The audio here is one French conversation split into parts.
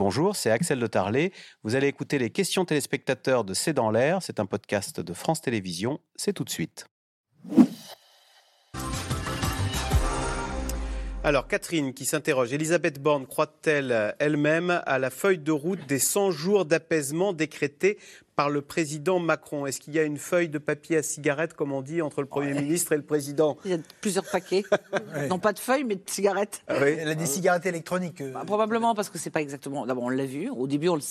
Bonjour, c'est Axel de Tarlet. Vous allez écouter les questions téléspectateurs de C'est dans l'air. C'est un podcast de France Télévisions. C'est tout de suite. Alors, Catherine qui s'interroge, Elisabeth Borne croit-elle elle-même à la feuille de route des 100 jours d'apaisement décrétés par le président Macron? Est-ce qu'il y a une feuille de papier à cigarette, comme on dit, entre le Premier ministre et le président? Il y a plusieurs paquets. Non pas de feuilles, mais de cigarettes. Ah oui. Elle a des cigarettes électroniques. euh, Bah, probablement parce que c'est pas exactement. D'abord, on l'a vu. Au début, on le,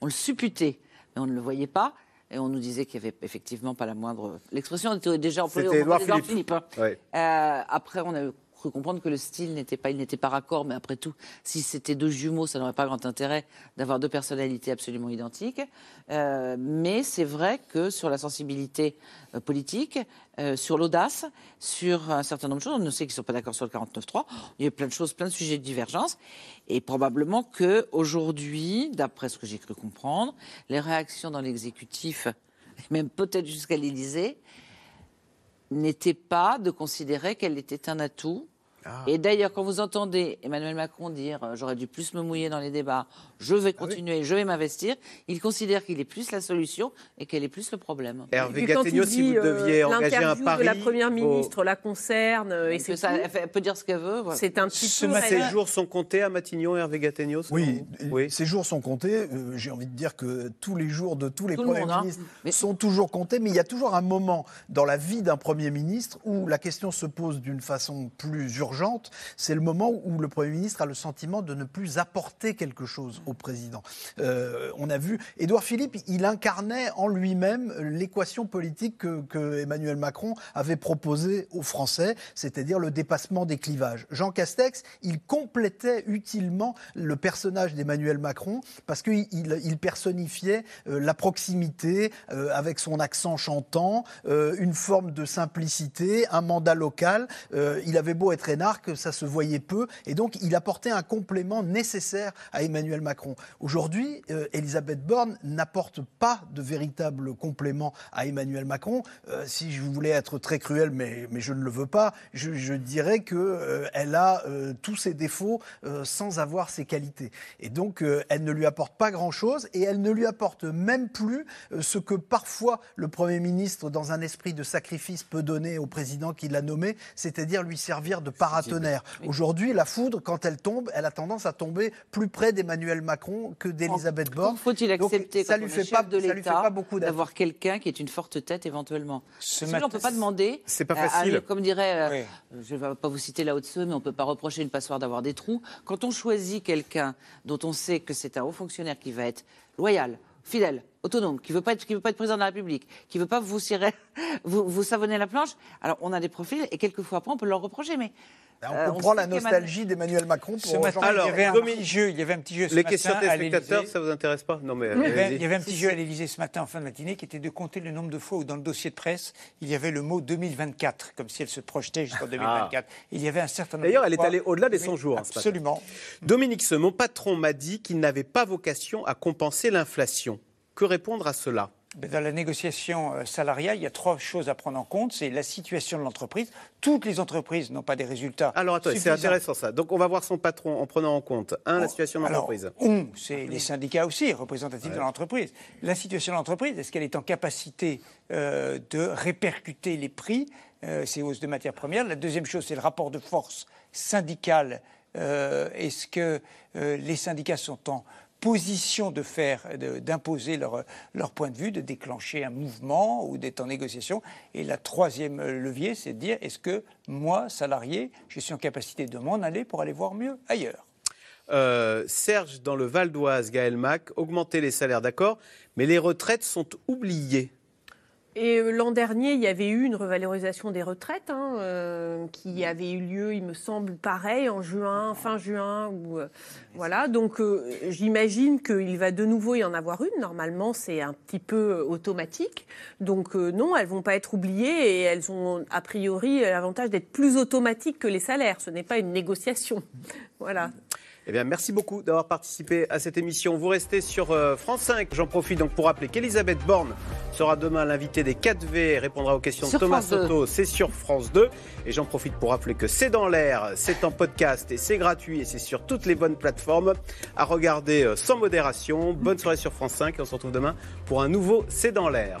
on le supputait, mais on ne le voyait pas. Et on nous disait qu'il n'y avait effectivement pas la moindre. L'expression était déjà employée au moment Philippe. Philippe. hein. Ouais. Euh, après, on a cru comprendre que le style n'était pas, il n'était pas raccord, mais après tout, si c'était deux jumeaux, ça n'aurait pas grand intérêt d'avoir deux personnalités absolument identiques. Euh, mais c'est vrai que sur la sensibilité euh, politique, euh, sur l'audace, sur un certain nombre de choses, on ne sait qu'ils ne sont pas d'accord sur le 49.3. Il y a plein de choses, plein de sujets de divergence. Et probablement que aujourd'hui, d'après ce que j'ai cru comprendre, les réactions dans l'exécutif, même peut-être jusqu'à l'Élysée, n'était pas de considérer qu'elle était un atout. Et d'ailleurs, quand vous entendez Emmanuel Macron dire euh, j'aurais dû plus me mouiller dans les débats, je vais continuer, je vais m'investir, il considère qu'il est plus la solution et qu'elle est plus le problème. Hervé Gattegno, si vous deviez euh, engager un pari... de la première ministre la concerne euh, et Elle c'est peut, ça- elle fait- elle peut dire ce qu'elle veut. voilà. C'est un petit Ce Ces jours sont comptés à Matignon, Hervé Gattegno Oui, oui. ces jours sont comptés. Euh, J'ai envie de dire que tous les jours de tous les Tout le premiers monde, hein. ministres Mais- sont toujours comptés, mais il y a toujours un moment dans la vie d'un premier ministre où la question se pose d'une façon plus urgente. C'est le moment où le premier ministre a le sentiment de ne plus apporter quelque chose au président. Euh, on a vu Édouard Philippe, il incarnait en lui-même l'équation politique que, Emmanuel Macron avait proposée aux Français, c'est-à-dire le dépassement des clivages. Jean Castex, il complétait utilement le personnage d'Emmanuel Macron parce qu'il il, il personnifiait euh, la proximité euh, avec son accent chantant, une forme de simplicité, un mandat local. Il avait beau être énarque, ça se voyait peu, et donc il apportait un complément nécessaire à Emmanuel Macron. Aujourd'hui, euh, Elisabeth Borne n'apporte pas de véritable complément à Emmanuel Macron. Euh, si je voulais être très cruel, mais, mais je ne le veux pas, je, dirais que euh, elle a euh, tous ses défauts sans avoir ses qualités. Et donc, elle ne lui apporte pas grand-chose et elle ne lui apporte même plus ce que parfois le Premier ministre, dans un esprit de sacrifice, peut donner au président qui l'a nommé, c'est-à-dire lui servir de paratonnerre. Aujourd'hui, la foudre, quand elle tombe, elle a tendance à tomber plus près d'Emmanuel Macron que d'Elisabeth Borne. Faut-il Donc, accepter ça quand lui fait pas- de ça lui fait l'État pas beaucoup d'avoir quelqu'un qui est une forte tête éventuellement. Ce Parce que matin- on ne peut pas demander. C'est pas à- à- facile. comme dirait, euh, Oui. je ne vais pas vous citer là haut mais on ne peut pas reprocher une passoire d'avoir des trous. Quand on choisit quelqu'un dont on sait que c'est un haut fonctionnaire qui va être loyal, fidèle, autonome, qui ne veut, pas être- qui veut pas être président de la République, qui ne veut pas vous, cirer, vous, vous savonner la planche, alors on a des profils et quelquefois après on peut leur reprocher. Mais On Euh, comprend la nostalgie d'Emmanuel Macron pour Ce matin, Alors, il y avait un petit jeu. Il y avait un petit jeu ce Les matin questions à téléspectateurs, l'Élysée. ça vous intéresse pas? Non, mais Il y, avait, allez-y. il y avait un petit jeu à l'Élysée ce matin en fin de matinée qui était de compter le nombre de fois où dans le dossier de presse il y avait le mot 2024 comme si elle se projetait jusqu'en 2024. Il y avait un certain nombre. Ah. D'ailleurs, elle est allée au-delà des Oui, 100 jours, hein. Absolument. Dominique Ce, mon patron m'a dit qu'il n'avait pas vocation à compenser l'inflation. Que répondre à cela? Ben, Dans la négociation euh, salariale, il y a trois choses à prendre en compte. C'est la situation de l'entreprise. Toutes les entreprises n'ont pas des résultats. Alors attendez, c'est intéressant ça. Donc on va voir son patron en prenant en compte, un, la situation de l'entreprise. on, c'est les syndicats aussi, représentatifs de l'entreprise. La situation de l'entreprise, est-ce qu'elle est en capacité euh, de répercuter les prix, euh, ces hausses de matières premières La deuxième chose, c'est le rapport de force syndicale. Euh, est-ce que les syndicats sont en position de faire, d'imposer leur, leur point de vue, de déclencher un mouvement ou d'être en négociation. Et la troisième levier, c'est de dire est-ce que moi, salarié, je suis en capacité de m'en aller pour aller voir mieux ailleurs? Euh, Serge, dans le Val d'Oise, Gaël Mac, augmenter les salaires, d'accord, mais les retraites sont oubliées. Et euh, l'an dernier, il y avait eu une revalorisation des retraites hein, euh, qui avait eu lieu, il me semble, pareil, en juin, fin juin. Ou, euh, voilà, donc j'imagine qu'il va de nouveau y en avoir une. Normalement, c'est un petit peu automatique. Donc non, elles vont pas être oubliées et elles ont a priori l'avantage d'être plus automatiques que les salaires. Ce n'est pas une négociation. Voilà. Eh bien, merci beaucoup d'avoir participé à cette émission. Vous restez sur euh, France 5. J'en profite donc pour rappeler qu'Elisabeth Borne sera demain l'invitée des 4V et répondra aux questions Sur de Thomas France 2. Soto. C'est sur France 2. Et j'en profite pour rappeler que c'est dans l'air, c'est en podcast et c'est gratuit et c'est sur toutes les bonnes plateformes à regarder euh, sans modération. Bonne soirée sur France 5 et on se retrouve demain pour un nouveau C'est dans l'air.